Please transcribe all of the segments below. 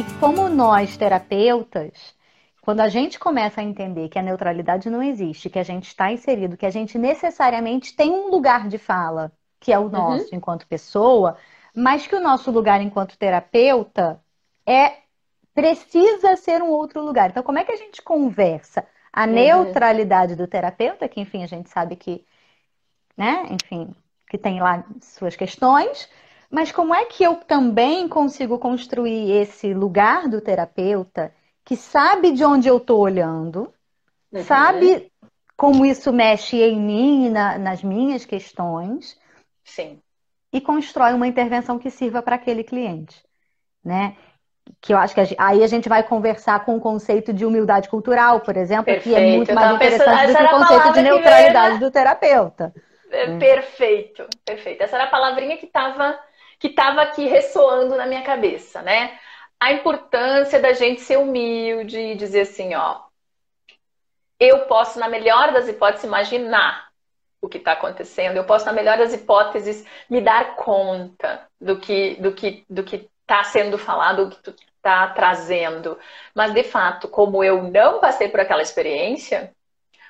E como nós, terapeutas, quando a gente começa a entender que a neutralidade não existe, que a gente está inserido, que a gente necessariamente tem um lugar de fala, que é o nosso uhum. enquanto pessoa, mas que o nosso lugar enquanto terapeuta é precisa ser um outro lugar. Então, como é que a gente conversa a uhum. neutralidade do terapeuta, que enfim a gente sabe que, né, enfim, que tem lá suas questões, mas como é que eu também consigo construir esse lugar do terapeuta que sabe de onde eu estou olhando, uhum. sabe como isso mexe em mim, na, nas minhas questões, Sim. e constrói uma intervenção que sirva para aquele cliente, né? que eu acho que a gente, aí a gente vai conversar com o conceito de humildade cultural, por exemplo, Perfeito. que é muito mais interessante do que o conceito de neutralidade veio, né? do terapeuta. É, perfeito, perfeito. Essa era a palavrinha que estava que tava aqui ressoando na minha cabeça, né? A importância da gente ser humilde e dizer assim, ó, eu posso, na melhor das hipóteses, imaginar o que está acontecendo. Eu posso, na melhor das hipóteses, me dar conta do que, do que, do que está sendo falado, o que está trazendo. Mas, de fato, como eu não passei por aquela experiência,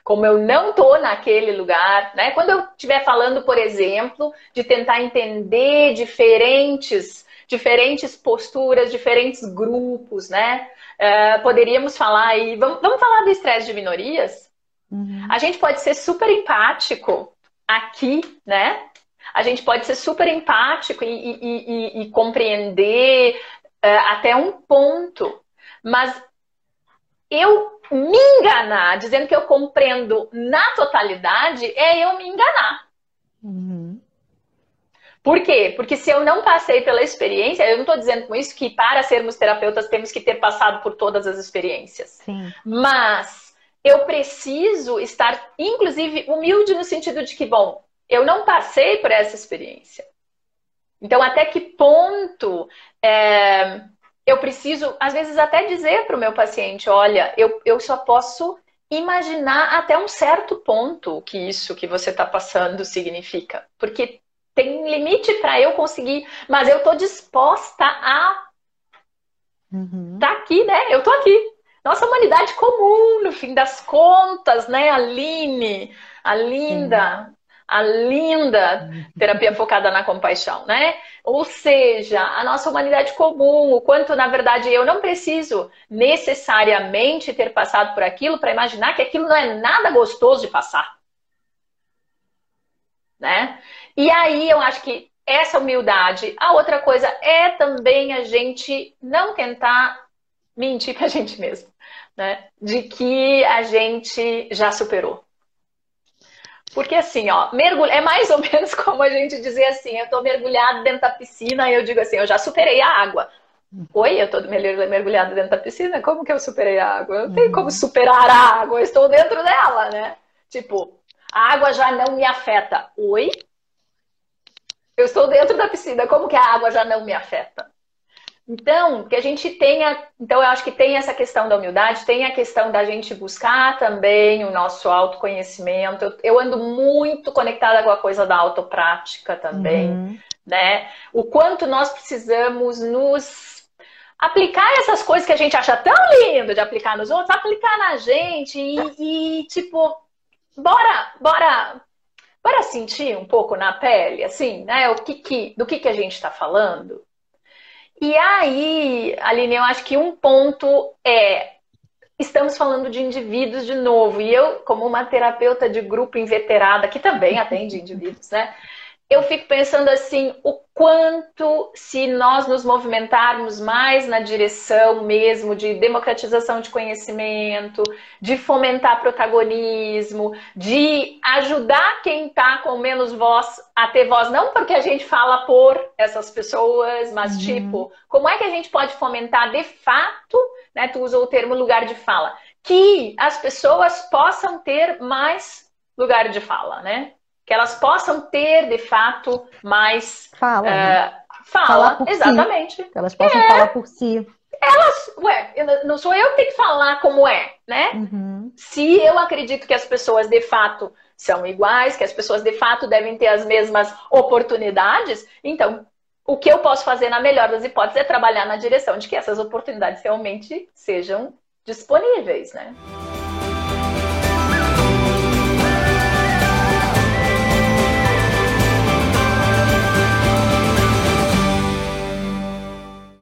como eu não estou naquele lugar, né? Quando eu estiver falando, por exemplo, de tentar entender diferentes, diferentes posturas, diferentes grupos, né? Uh, poderíamos falar aí, vamos, vamos falar do estresse de minorias? Uhum. A gente pode ser super empático aqui, né? a gente pode ser super empático e, e, e, e compreender uh, até um ponto. Mas eu me enganar, dizendo que eu compreendo na totalidade, é eu me enganar. Uhum. Por quê? Porque se eu não passei pela experiência, eu não estou dizendo com isso que para sermos terapeutas temos que ter passado por todas as experiências. Sim. Mas eu preciso estar, inclusive, humilde no sentido de que, bom, eu não passei por essa experiência. Então, até que ponto é, eu preciso, às vezes, até dizer para o meu paciente: olha, eu, eu só posso imaginar até um certo ponto o que isso que você está passando significa. Porque tem limite para eu conseguir, mas eu estou disposta a uhum. tá aqui, né? Eu tô aqui. Nossa humanidade comum, no fim das contas, né? Aline, a linda, a linda terapia focada na compaixão, né? Ou seja, a nossa humanidade comum, o quanto, na verdade, eu não preciso necessariamente ter passado por aquilo para imaginar que aquilo não é nada gostoso de passar. Né? E aí eu acho que essa humildade, a outra coisa é também a gente não tentar mentir pra gente mesmo, né? De que a gente já superou. Porque assim, ó, mergulho é mais ou menos como a gente dizer assim, eu tô mergulhado dentro da piscina e eu digo assim, eu já superei a água. Oi, eu tô mergulhado dentro da piscina, como que eu superei a água? Eu não tenho como uhum. superar a água, eu estou dentro dela, né? Tipo, a água já não me afeta. Oi? Eu estou dentro da piscina, como que a água já não me afeta? Então, que a gente tenha. Então, eu acho que tem essa questão da humildade, tem a questão da gente buscar também o nosso autoconhecimento. Eu, eu ando muito conectada com a coisa da autoprática também, uhum. né? O quanto nós precisamos nos aplicar essas coisas que a gente acha tão lindo de aplicar nos outros, aplicar na gente e, e tipo, bora, bora bora sentir um pouco na pele, assim, né? O que, que do que, que a gente está falando. E aí, Aline, eu acho que um ponto é estamos falando de indivíduos de novo. E eu, como uma terapeuta de grupo inveterada, que também atende indivíduos, né? Eu fico pensando assim, o quanto se nós nos movimentarmos mais na direção mesmo de democratização de conhecimento, de fomentar protagonismo, de ajudar quem está com menos voz a ter voz, não porque a gente fala por essas pessoas, mas uhum. tipo, como é que a gente pode fomentar de fato, né? Tu usou o termo lugar de fala, que as pessoas possam ter mais lugar de fala, né? Que elas possam ter, de fato, mais. Fala. Uh, né? Fala, exatamente. Si. Que elas possam é. falar por si. Elas, ué, não sou eu que tenho que falar como é, né? Uhum. Se eu acredito que as pessoas de fato são iguais, que as pessoas de fato devem ter as mesmas oportunidades, então o que eu posso fazer na melhor das hipóteses é trabalhar na direção de que essas oportunidades realmente sejam disponíveis, né?